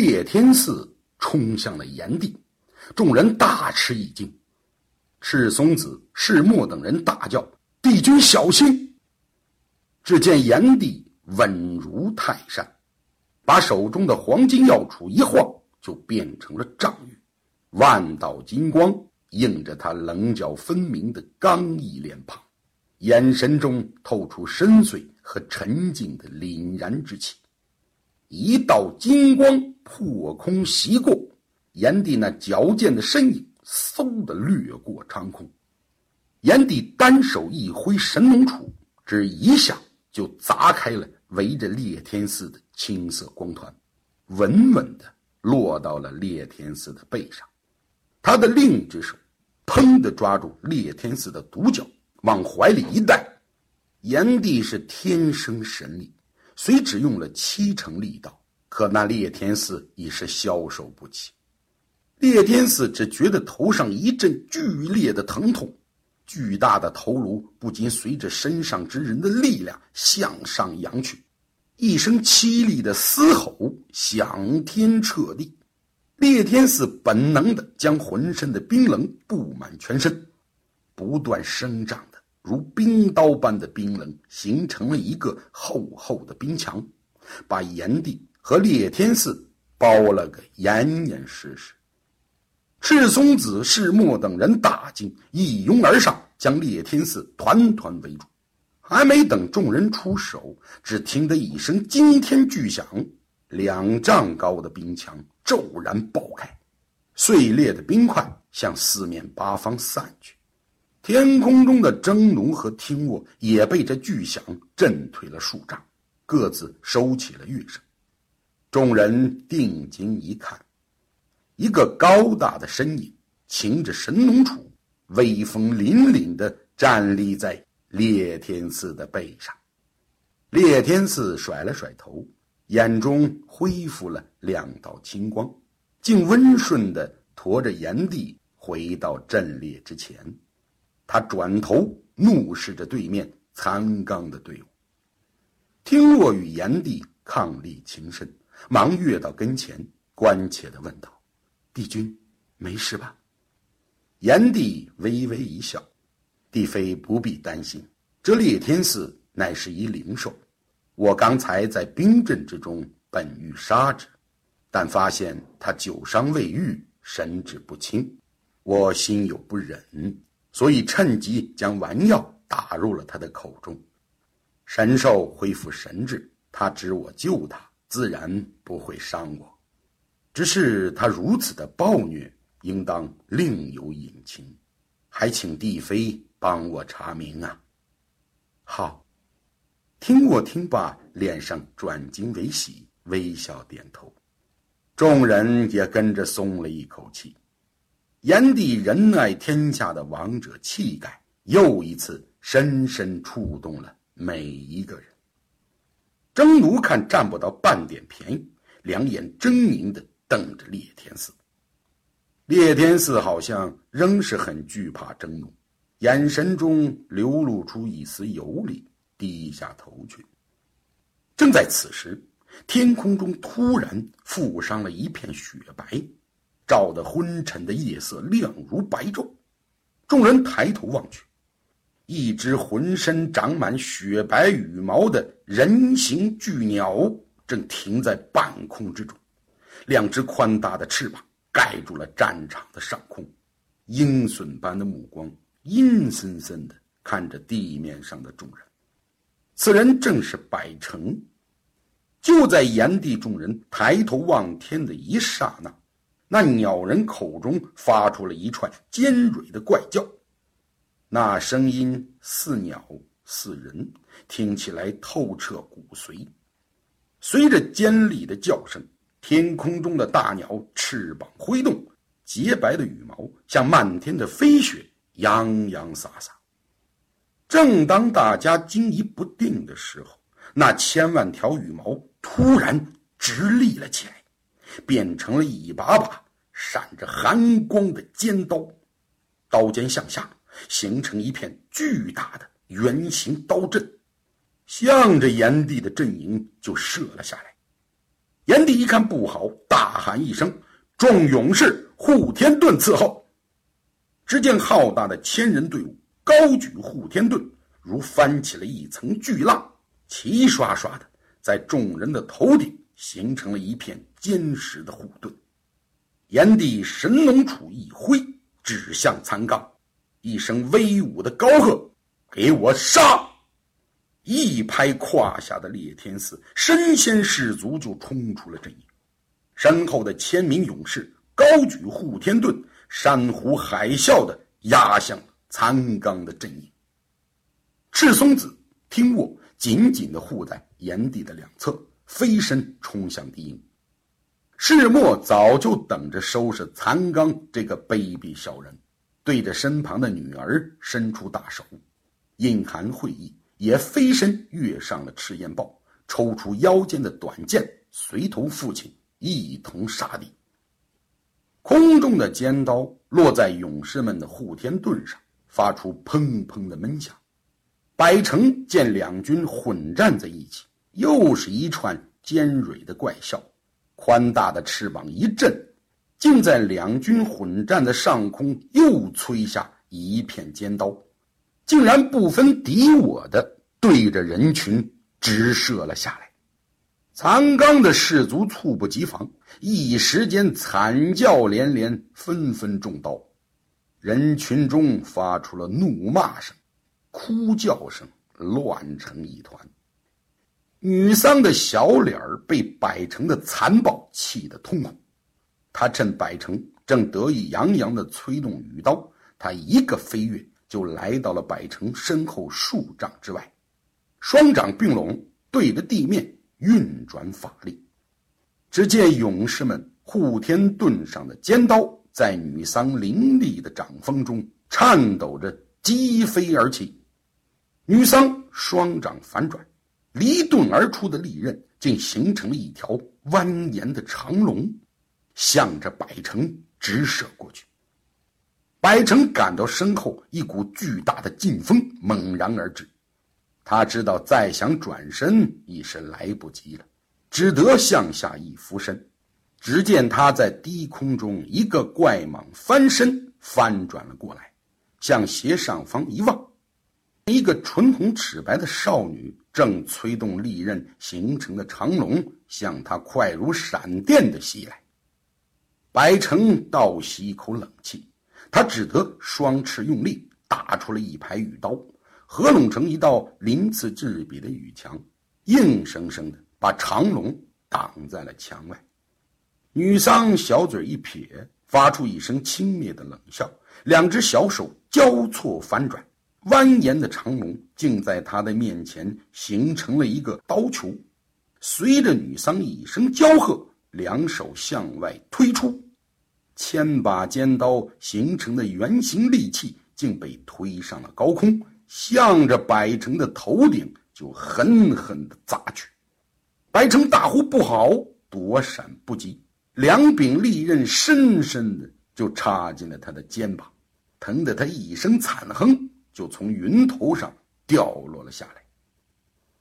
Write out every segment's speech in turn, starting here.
烈天寺冲向了炎帝，众人大吃一惊。赤松子、赤墨等人大叫：“帝君小心！”只见炎帝稳如泰山，把手中的黄金药杵一晃，就变成了丈玉，万道金光映着他棱角分明的刚毅脸庞，眼神中透出深邃和沉静的凛然之气。一道金光破空袭过，炎帝那矫健的身影嗖的掠过长空。炎帝单手一挥神龙杵，只一下就砸开了围着烈天寺的青色光团，稳稳的落到了烈天寺的背上。他的另一只手，砰的抓住烈天寺的独角，往怀里一带。炎帝是天生神力。虽只用了七成力道，可那烈天寺已是消受不起。烈天寺只觉得头上一阵剧烈的疼痛，巨大的头颅不禁随着身上之人的力量向上扬去，一声凄厉的嘶吼响天彻地。烈天寺本能的将浑身的冰冷布满全身，不断生长的。如冰刀般的冰冷，形成了一个厚厚的冰墙，把炎帝和烈天寺包了个严严实实。赤松子、赤墨等人大惊，一拥而上，将烈天寺团团围住。还没等众人出手，只听得一声惊天巨响，两丈高的冰墙骤然爆开，碎裂的冰块向四面八方散去。天空中的征奴和听卧也被这巨响震退了数丈，各自收起了乐声。众人定睛一看，一个高大的身影擎着神农杵，威风凛凛地站立在烈天寺的背上。烈天寺甩了甩头，眼中恢复了两道青光，竟温顺地驮着炎帝回到阵列之前。他转头怒视着对面残刚的队伍，听若与炎帝伉俪情深，忙跃到跟前，关切地问道：“帝君，没事吧？”炎帝微微一笑：“帝妃不必担心，这烈天寺乃是一灵兽，我刚才在冰阵之中本欲杀之，但发现他久伤未愈，神志不清，我心有不忍。”所以趁机将丸药打入了他的口中，神兽恢复神智，他知我救他，自然不会伤我。只是他如此的暴虐，应当另有隐情，还请帝妃帮我查明啊。好，听我听罢，脸上转惊为喜，微笑点头，众人也跟着松了一口气。炎帝仁爱天下的王者气概，又一次深深触动了每一个人。征奴看占不到半点便宜，两眼狰狞的瞪着烈天寺。烈天寺好像仍是很惧怕征奴，眼神中流露出一丝游离，低下头去。正在此时，天空中突然覆上了一片雪白。照得昏沉的夜色亮如白昼，众人抬头望去，一只浑身长满雪白羽毛的人形巨鸟正停在半空之中，两只宽大的翅膀盖住了战场的上空，鹰隼般的目光阴森森的看着地面上的众人。此人正是百城。就在炎帝众人抬头望天的一刹那。那鸟人口中发出了一串尖锐的怪叫，那声音似鸟似人，听起来透彻骨髓。随着尖利的叫声，天空中的大鸟翅膀挥动，洁白的羽毛像漫天的飞雪，洋洋洒洒。正当大家惊疑不定的时候，那千万条羽毛突然直立了起来。变成了一把把闪着寒光的尖刀，刀尖向下，形成一片巨大的圆形刀阵，向着炎帝的阵营就射了下来。炎帝一看不好，大喊一声：“众勇士，护天盾伺候！”只见浩大的千人队伍高举护天盾，如翻起了一层巨浪，齐刷刷的在众人的头顶形成了一片坚实的护盾。炎帝神农杵一挥，指向残刚，一声威武的高喝：“给我杀！”一拍胯下的裂天寺，身先士卒就冲出了阵营。身后的千名勇士高举护天盾，山呼海啸的压向残刚的阵营。赤松子听握紧紧的护在炎帝的两侧，飞身冲向敌营。世墨早就等着收拾残刚这个卑鄙小人，对着身旁的女儿伸出大手，隐含会意。也飞身跃上了赤焰豹，抽出腰间的短剑，随同父亲一同杀敌。空中的尖刀落在勇士们的护天盾上，发出砰砰的闷响。百城见两军混战在一起，又是一串尖锐的怪笑，宽大的翅膀一震，竟在两军混战的上空又吹下一片尖刀。竟然不分敌我的对着人群直射了下来，残刚的士卒猝不及防，一时间惨叫连连，纷纷中刀。人群中发出了怒骂声、哭叫声，乱成一团。女桑的小脸儿被百城的残暴气得通红，他趁百城正得意洋洋地催动羽刀，他一个飞跃。就来到了百城身后数丈之外，双掌并拢，对着地面运转法力。只见勇士们护天盾上的尖刀在女桑凌厉的掌风中颤抖着击飞而起。女桑双掌反转，离盾而出的利刃竟形成了一条蜿蜒的长龙，向着百城直射过去。百城感到身后一股巨大的劲风猛然而至，他知道再想转身已是来不及了，只得向下一俯身。只见他在低空中一个怪蟒翻身翻转了过来，向斜上方一望，一个唇红齿白的少女正催动利刃形成的长龙向他快如闪电的袭来。白城倒吸一口冷气。他只得双翅用力，打出了一排羽刀，合拢成一道鳞次栉比的羽墙，硬生生的把长龙挡在了墙外。女桑小嘴一撇，发出一声轻蔑的冷笑，两只小手交错反转，蜿蜒的长龙竟在他的面前形成了一个刀球。随着女桑一声娇喝，两手向外推出。千把尖刀形成的圆形利器竟被推上了高空，向着百城的头顶就狠狠地砸去。百城大呼不好，躲闪不及，两柄利刃深深的就插进了他的肩膀，疼得他一声惨哼，就从云头上掉落了下来。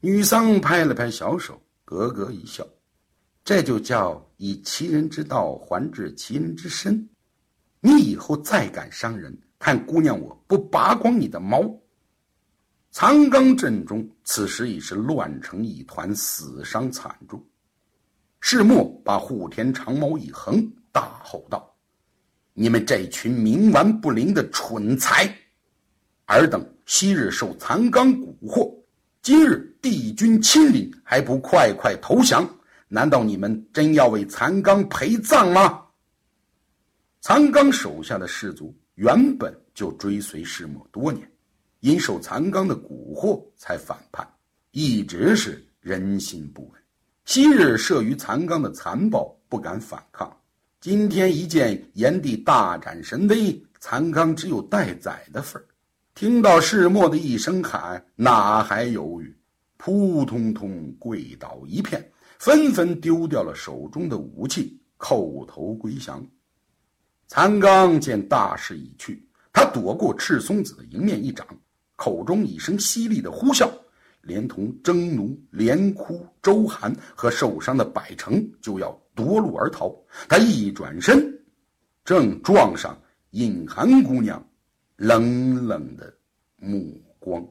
女桑拍了拍小手，咯咯一笑。这就叫以其人之道还治其人之身。你以后再敢伤人，看姑娘我不拔光你的毛！残刚阵中此时已是乱成一团，死伤惨重。世墨把护田长矛一横，大吼道：“你们这群冥顽不灵的蠢材！尔等昔日受残刚蛊惑，今日帝君亲临，还不快快投降！”难道你们真要为残刚陪葬吗？残刚手下的士卒原本就追随世墨多年，因受残刚的蛊惑才反叛，一直是人心不稳。昔日慑于残刚的残暴，不敢反抗。今天一见炎帝大展神威，残刚只有待宰的份儿。听到世墨的一声喊，哪还犹豫？扑通通跪倒一片。纷纷丢掉了手中的武器，叩头归降。残刚见大势已去，他躲过赤松子的迎面一掌，口中一声犀利的呼啸，连同征奴、连哭、周韩和受伤的百城就要夺路而逃。他一转身，正撞上隐寒姑娘冷冷的目光。